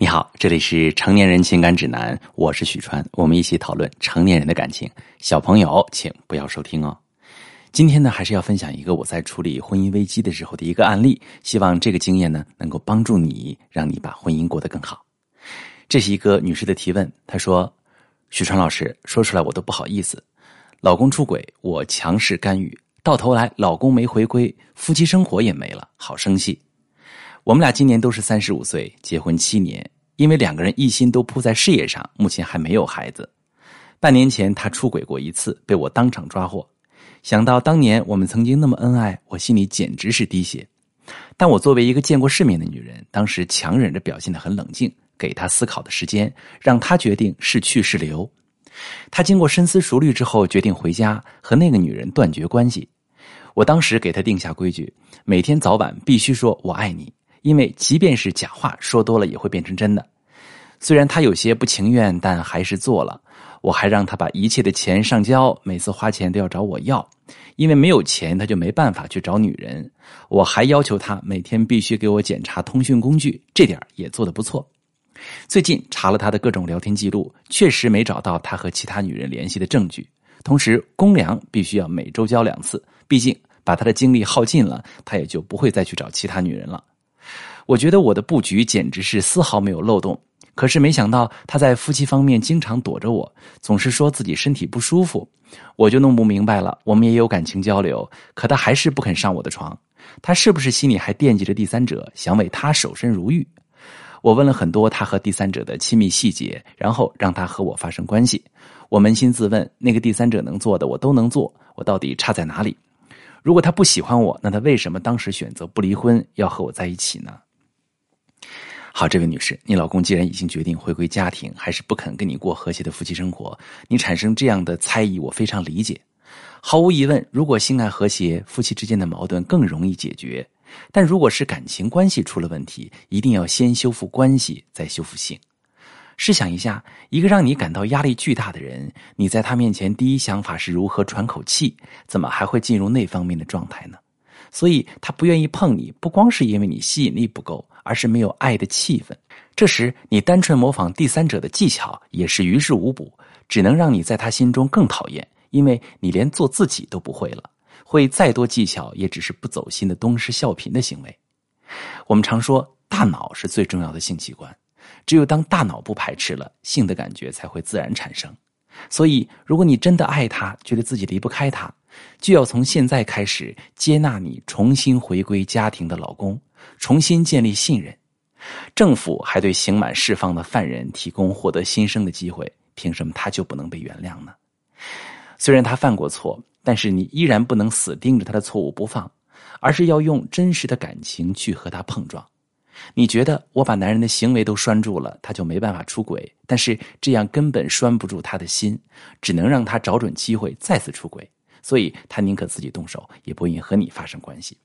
你好，这里是成年人情感指南，我是许川，我们一起讨论成年人的感情。小朋友，请不要收听哦。今天呢，还是要分享一个我在处理婚姻危机的时候的一个案例，希望这个经验呢，能够帮助你，让你把婚姻过得更好。这是一个女士的提问，她说：“许川老师，说出来我都不好意思，老公出轨，我强势干预，到头来老公没回归，夫妻生活也没了，好生气。”我们俩今年都是三十五岁，结婚七年，因为两个人一心都扑在事业上，目前还没有孩子。半年前他出轨过一次，被我当场抓获。想到当年我们曾经那么恩爱，我心里简直是滴血。但我作为一个见过世面的女人，当时强忍着表现得很冷静，给他思考的时间，让他决定是去是留。他经过深思熟虑之后，决定回家和那个女人断绝关系。我当时给他定下规矩，每天早晚必须说我爱你。因为即便是假话说多了也会变成真的，虽然他有些不情愿，但还是做了。我还让他把一切的钱上交，每次花钱都要找我要，因为没有钱他就没办法去找女人。我还要求他每天必须给我检查通讯工具，这点也做得不错。最近查了他的各种聊天记录，确实没找到他和其他女人联系的证据。同时，公粮必须要每周交两次，毕竟把他的精力耗尽了，他也就不会再去找其他女人了。我觉得我的布局简直是丝毫没有漏洞，可是没想到他在夫妻方面经常躲着我，总是说自己身体不舒服，我就弄不明白了。我们也有感情交流，可他还是不肯上我的床，他是不是心里还惦记着第三者，想为他守身如玉？我问了很多他和第三者的亲密细节，然后让他和我发生关系。我扪心自问，那个第三者能做的我都能做，我到底差在哪里？如果他不喜欢我，那他为什么当时选择不离婚，要和我在一起呢？好，这位女士，你老公既然已经决定回归家庭，还是不肯跟你过和谐的夫妻生活，你产生这样的猜疑，我非常理解。毫无疑问，如果性爱和谐，夫妻之间的矛盾更容易解决。但如果是感情关系出了问题，一定要先修复关系，再修复性。试想一下，一个让你感到压力巨大的人，你在他面前第一想法是如何喘口气，怎么还会进入那方面的状态呢？所以他不愿意碰你，不光是因为你吸引力不够，而是没有爱的气氛。这时你单纯模仿第三者的技巧也是于事无补，只能让你在他心中更讨厌，因为你连做自己都不会了。会再多技巧，也只是不走心的东施效颦的行为。我们常说，大脑是最重要的性器官，只有当大脑不排斥了，性的感觉才会自然产生。所以，如果你真的爱他，觉得自己离不开他。就要从现在开始接纳你重新回归家庭的老公，重新建立信任。政府还对刑满释放的犯人提供获得新生的机会，凭什么他就不能被原谅呢？虽然他犯过错，但是你依然不能死盯着他的错误不放，而是要用真实的感情去和他碰撞。你觉得我把男人的行为都拴住了，他就没办法出轨，但是这样根本拴不住他的心，只能让他找准机会再次出轨。所以他宁可自己动手，也不愿意和你发生关系。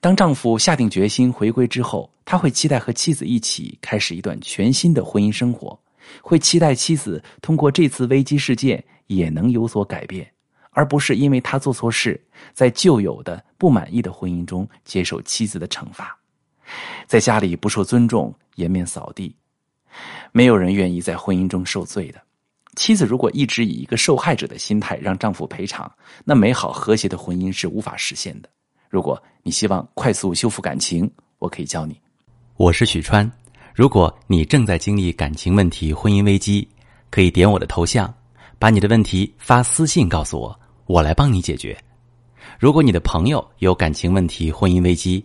当丈夫下定决心回归之后，他会期待和妻子一起开始一段全新的婚姻生活，会期待妻子通过这次危机事件也能有所改变，而不是因为他做错事，在旧有的不满意的婚姻中接受妻子的惩罚，在家里不受尊重，颜面扫地。没有人愿意在婚姻中受罪的。妻子如果一直以一个受害者的心态让丈夫赔偿，那美好和谐的婚姻是无法实现的。如果你希望快速修复感情，我可以教你。我是许川。如果你正在经历感情问题、婚姻危机，可以点我的头像，把你的问题发私信告诉我，我来帮你解决。如果你的朋友有感情问题、婚姻危机，